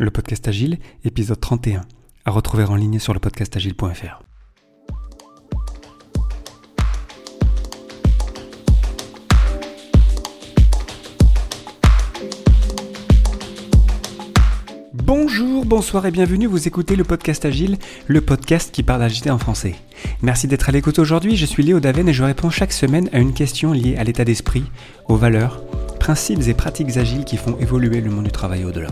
Le podcast Agile, épisode 31, à retrouver en ligne sur le podcastagile.fr. Bonjour, bonsoir et bienvenue, vous écoutez le podcast Agile, le podcast qui parle d'agilité en français. Merci d'être à l'écoute aujourd'hui, je suis Léo Daven et je réponds chaque semaine à une question liée à l'état d'esprit, aux valeurs, principes et pratiques agiles qui font évoluer le monde du travail au-delà.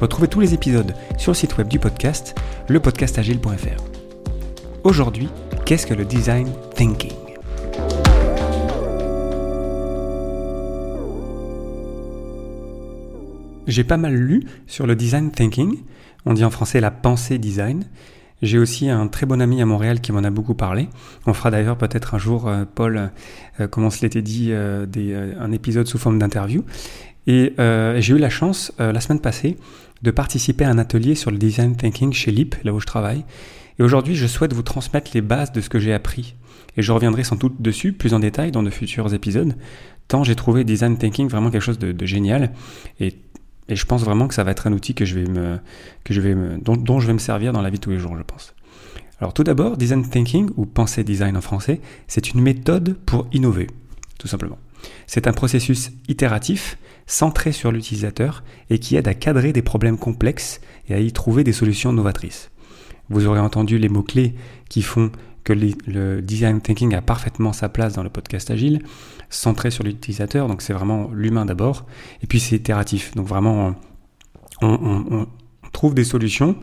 Retrouvez tous les épisodes sur le site web du podcast, lepodcastagile.fr. Aujourd'hui, qu'est-ce que le design thinking? J'ai pas mal lu sur le design thinking, on dit en français la pensée design. J'ai aussi un très bon ami à Montréal qui m'en a beaucoup parlé. On fera d'ailleurs peut-être un jour, euh, Paul, euh, comme on se l'était dit, euh, un épisode sous forme d'interview. Et j'ai eu la chance, la semaine passée, de participer à un atelier sur le design thinking chez LIP, là où je travaille. Et aujourd'hui, je souhaite vous transmettre les bases de ce que j'ai appris. Et je reviendrai sans doute dessus plus en détail dans de futurs épisodes, tant j'ai trouvé design thinking vraiment quelque chose de, génial. Et, je pense vraiment que ça va être un outil que je vais me, que je vais me, dont, dont je vais me servir dans la vie de tous les jours, je pense. Alors tout d'abord, design thinking, ou penser design en français, c'est une méthode pour innover, tout simplement. C'est un processus itératif centré sur l'utilisateur et qui aide à cadrer des problèmes complexes et à y trouver des solutions novatrices. Vous aurez entendu les mots-clés qui font que le design thinking a parfaitement sa place dans le podcast agile, centré sur l'utilisateur, donc c'est vraiment l'humain d'abord, et puis c'est itératif, donc vraiment on, trouve des solutions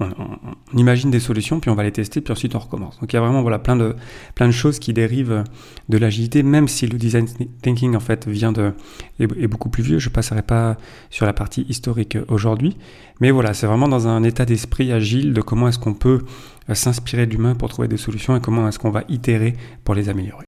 on, imagine des solutions, puis on va les tester, puis ensuite on recommence. Donc il y a vraiment voilà, plein, de, plein de choses qui dérivent de l'agilité, même si le design thinking en fait vient de, est, beaucoup plus vieux. Je ne passerai pas sur la partie historique aujourd'hui. Mais voilà, c'est vraiment dans un état d'esprit agile de comment est-ce qu'on peut euh, s'inspirer d'humain pour trouver des solutions et comment est-ce qu'on va itérer pour les améliorer.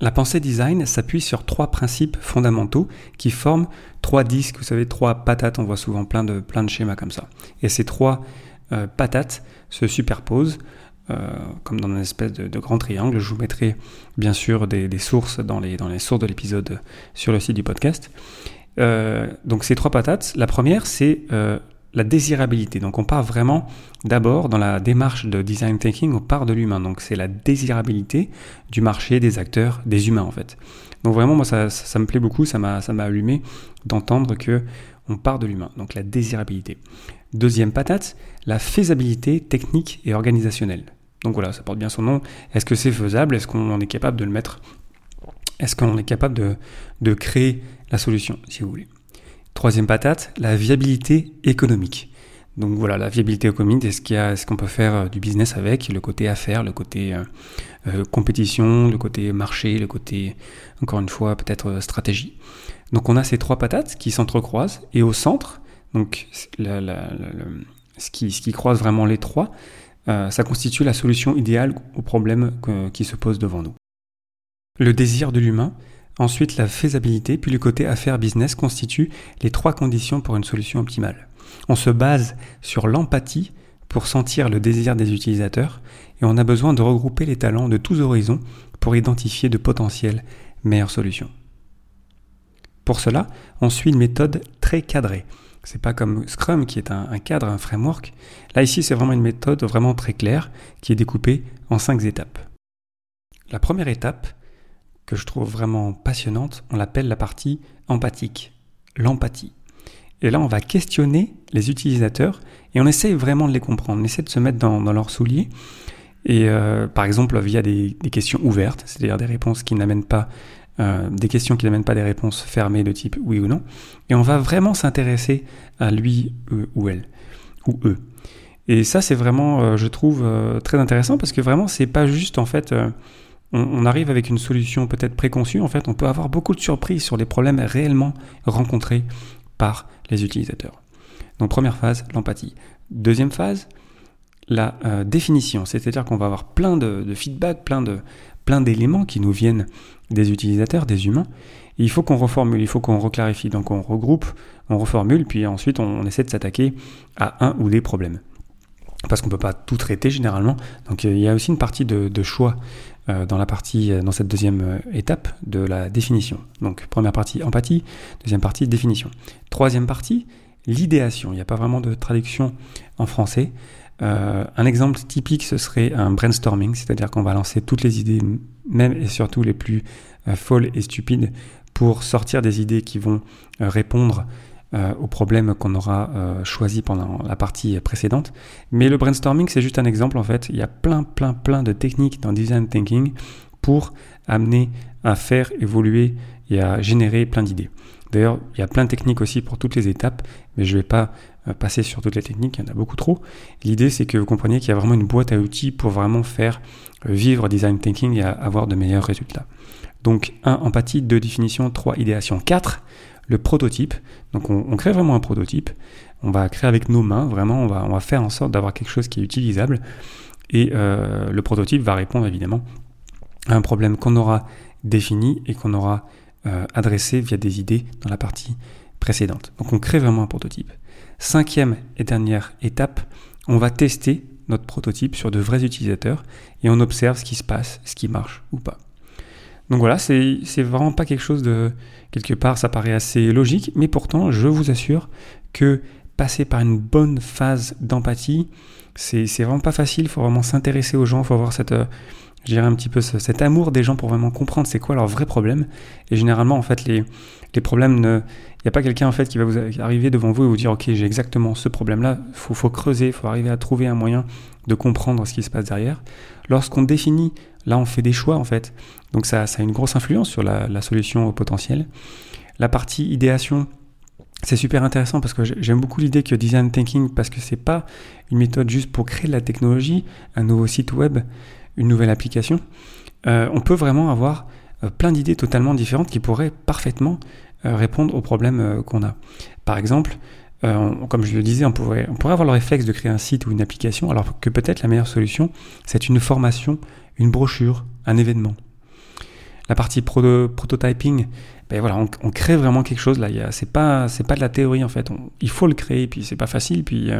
La pensée design s'appuie sur trois principes fondamentaux qui forment trois disques, vous savez, trois patates, on voit souvent plein de, plein de schémas comme ça. Et ces trois euh, patates se superposent euh, comme dans une espèce de, grand triangle. Je vous mettrai bien sûr des, sources dans les, sources de l'épisode sur le site du podcast. Euh, donc ces trois patates, la première c'est la désirabilité. Donc on part vraiment d'abord dans la démarche de design thinking, on part de l'humain. Donc c'est la désirabilité du marché, des acteurs, des humains en fait. Donc vraiment moi ça, ça, me plaît beaucoup, ça m'a allumé d'entendre que on part de l'humain. Donc la désirabilité. Deuxième patate, la faisabilité technique et organisationnelle. Donc voilà, ça porte bien son nom. Est-ce que c'est faisable? Est-ce qu'on est capable de le mettre? Est-ce qu'on est capable de, de créer la solution, si vous voulez? Troisième patate, la viabilité économique. Donc voilà, la viabilité économique, est-ce est-ce qu'on peut faire euh, du business avec? Le côté affaires, le côté euh, euh, compétition, le côté marché, le côté, encore une fois, peut-être stratégie. Donc on a ces trois patates qui s'entrecroisent et au centre, donc ce, qui, ce qui croise vraiment les trois, ça constitue la solution idéale au problème qui se pose devant nous. Le désir de l'humain, Ensuite, la faisabilité, puis le côté affaires-business constituent les trois conditions pour une solution optimale. On se base sur l'empathie pour sentir le désir des utilisateurs et on a besoin de regrouper les talents de tous horizons pour identifier de potentielles meilleures solutions. Pour cela, on suit une méthode très cadrée. C'est pas comme Scrum qui est un cadre, un framework. Là ici, c'est vraiment une méthode vraiment très claire qui est découpée en cinq étapes. La première étape, que je trouve vraiment passionnante, on l'appelle la partie empathique, l'empathie. Et là, on va questionner les utilisateurs et on essaye vraiment de les comprendre, on essaie de se mettre dans, leurs souliers. Et euh, par exemple, via des, questions ouvertes, c'est-à-dire des réponses qui n'amènent pas euh, des questions qui n'amènent pas des réponses fermées de type oui ou non. Et on va vraiment s'intéresser à lui ou elle ou eux. Et ça, c'est vraiment, euh, je trouve, très intéressant parce que vraiment, c'est pas juste en fait on, arrive avec une solution peut-être préconçue, en fait, on peut avoir beaucoup de surprises sur les problèmes réellement rencontrés par les utilisateurs. Donc première phase, l'empathie. Deuxième phase, la euh, définition, c'est-à-dire qu'on va avoir plein de, feedback, plein d'éléments qui nous viennent des utilisateurs, des humains. il faut qu'on reformule, il faut qu'on reclarifie. Donc on regroupe, on reformule, puis ensuite on essaie de s'attaquer à un ou des problèmes parce qu'on ne peut pas tout traiter généralement. Donc il y a aussi une partie de, choix euh, dans la partie, euh, dans cette deuxième euh, étape de la définition. Donc première partie empathie, deuxième partie définition. Troisième partie l'idéation. Il n'y a pas vraiment de traduction en français. Un exemple typique, ce serait un brainstorming, c'est-à-dire qu'on va lancer toutes les idées, même et surtout les plus folles et stupides, pour sortir des idées qui vont euh, aux problèmes qu'on aura choisis pendant la partie précédente. Mais le brainstorming, c'est juste un exemple en fait. Il y a plein, plein, plein de techniques dans design thinking pour amener à faire évoluer et à générer plein d'idées. D'ailleurs, il y a plein de techniques aussi pour toutes les étapes, mais je ne vais pas euh, passer sur toutes les techniques, il y en a beaucoup trop. L'idée, c'est que vous compreniez qu'il y a vraiment une boîte à outils pour vraiment faire euh, vivre design thinking et avoir de meilleurs résultats. Donc, 1, empathie, 2, définition, 3, idéation, 4, le prototype. Donc, on, crée vraiment un prototype. On va créer avec nos mains, vraiment, on va, faire en sorte d'avoir quelque chose qui est utilisable. Et euh, le prototype va répondre évidemment à un problème qu'on aura défini et qu'on aura adressé via des idées dans la partie précédente. Donc on crée vraiment un prototype. Cinquième et dernière étape, on va tester notre prototype sur de vrais utilisateurs et on observe ce qui se passe, ce qui marche ou pas. Donc voilà, c'est vraiment pas quelque chose de quelque part, ça paraît assez logique, mais pourtant, je vous assure que passer par une bonne phase d'empathie, c'est vraiment pas facile. Il faut vraiment s'intéresser aux gens, il faut avoir cette, euh, je un petit peu cet amour des gens pour vraiment comprendre c'est quoi leurs vrais problèmes. Et généralement, en fait, les, les problèmes il n'y a pas quelqu'un en fait qui va vous arriver devant vous et vous dire ok j'ai exactement ce problème-là. Il faut, faut, creuser, il faut arriver à trouver un moyen de comprendre ce qui se passe derrière. Lorsqu'on définit, là on fait des choix en fait. Donc ça, ça a une grosse influence sur la, la solution potentielle. La partie idéation, c'est super intéressant parce que j'aime beaucoup l'idée que design thinking, parce que c'est pas une méthode juste pour créer de la technologie, un nouveau site web, une nouvelle application. Euh, on peut vraiment avoir euh, plein d'idées totalement différentes qui pourraient parfaitement euh, répondre aux problèmes qu'on a. Par exemple, comme je le disais, on pourrait avoir le réflexe de créer un site ou une application, alors que peut-être la meilleure solution, c'est une formation, une brochure, un événement. La partie prototyping, ben voilà, on, crée vraiment quelque chose là. C'est pas, c'est pas de la théorie en fait. il faut le créer, puis c'est pas facile, puis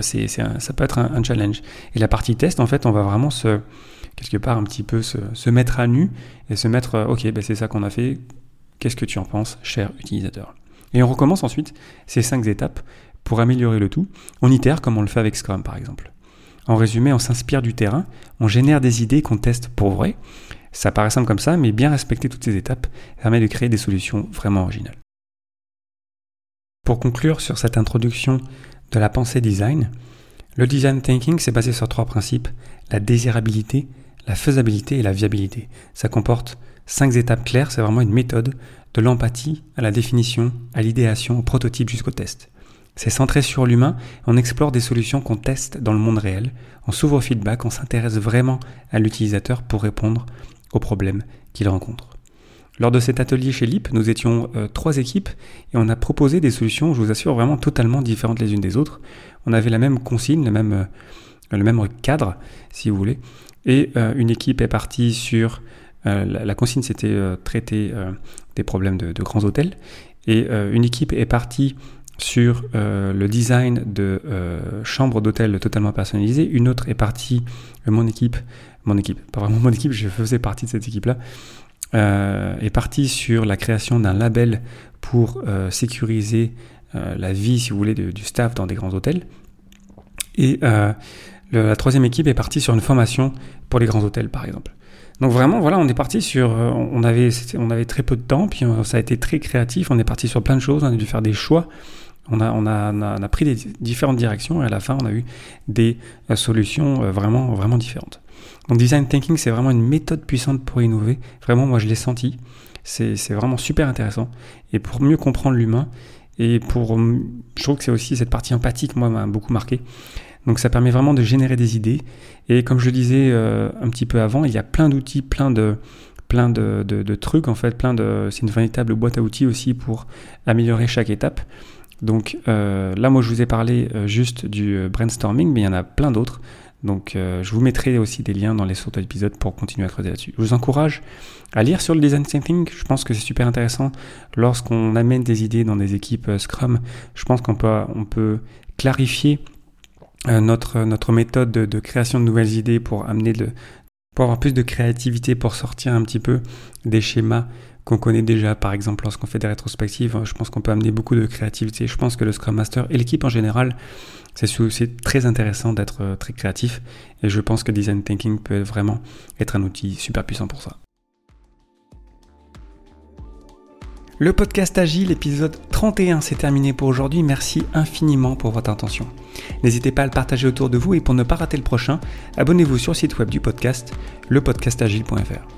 c'est, ça peut être un, challenge. Et la partie test, en fait, on va vraiment se quelque part un petit peu se, se mettre à nu et se mettre, ok, ben c'est ça qu'on a fait. Qu'est-ce que tu en penses, cher utilisateur? Et on recommence ensuite ces cinq étapes pour améliorer le tout. On itère comme on le fait avec Scrum par exemple. En résumé, on s'inspire du terrain, on génère des idées qu'on teste pour vrai. Ça paraît simple comme ça, mais bien respecter toutes ces étapes permet de créer des solutions vraiment originales. Pour conclure sur cette introduction de la pensée design, le design thinking s'est basé sur trois principes, la désirabilité, la faisabilité et la viabilité. Ça comporte Cinq étapes claires, c'est vraiment une méthode de l'empathie à la définition, à l'idéation, au prototype jusqu'au test. C'est centré sur l'humain, on explore des solutions qu'on teste dans le monde réel, on s'ouvre au feedback, on s'intéresse vraiment à l'utilisateur pour répondre aux problèmes qu'il rencontre. Lors de cet atelier chez LIP, nous étions euh, trois équipes et on a proposé des solutions, je vous assure, vraiment totalement différentes les unes des autres. On avait la même consigne, le même, euh, le même cadre, si vous voulez. Et euh, une équipe est partie sur la, consigne, c'était traiter des problèmes de, grands hôtels. Et une équipe est partie sur le design de chambres d'hôtel totalement personnalisées. Une autre est partie, mon équipe, mon équipe, pas vraiment mon équipe, je faisais partie de cette équipe-là, est partie sur la création d'un label pour sécuriser la vie, si vous voulez, du staff dans des grands hôtels. Et la troisième équipe est partie sur une formation pour les grands hôtels, par exemple. Donc vraiment, voilà, on est parti sur, euh, on avait, on avait très peu de temps, puis euh, ça a été très créatif. On est parti sur plein de choses, on a dû faire des choix. On a, on a, on a, pris des différentes directions et à la fin, on a eu des euh, solutions vraiment, vraiment différentes. Donc design thinking, c'est vraiment une méthode puissante pour innover. Vraiment, moi, je l'ai senti. C'est vraiment super intéressant. Et pour mieux comprendre l'humain, et pour, je trouve que c'est aussi cette partie empathique, moi, m'a beaucoup marqué. Donc ça permet vraiment de générer des idées. Et comme je le disais euh, un petit peu avant, il y a plein d'outils, plein de plein de, trucs en fait, plein de c'est une véritable boîte à outils aussi pour améliorer chaque étape. Donc euh, là, moi, je vous ai parlé euh, juste du brainstorming, mais il y en a plein d'autres. Donc je vous mettrai aussi des liens dans les sources d'épisodes pour continuer à creuser là-dessus. Je vous encourage à lire sur le design thinking. Je pense que c'est super intéressant lorsqu'on amène des idées dans des équipes Scrum. Je pense qu'on peut, clarifier euh, notre, méthode de, création de nouvelles idées pour amener de, pour avoir plus de créativité, pour sortir un petit peu des schémas qu'on connaît déjà, par exemple lorsqu'on fait des rétrospectives, je pense qu'on peut amener beaucoup de créativité. Je pense que le Scrum Master et l'équipe en général, c'est très intéressant d'être euh, très créatif et je pense que Design Thinking peut vraiment être un outil super puissant pour ça. Le podcast Agile, épisode 31, c'est terminé pour aujourd'hui. Merci infiniment pour votre attention. N'hésitez pas à le partager autour de vous et pour ne pas rater le prochain, abonnez-vous sur le site web du podcast, lepodcastagile.fr.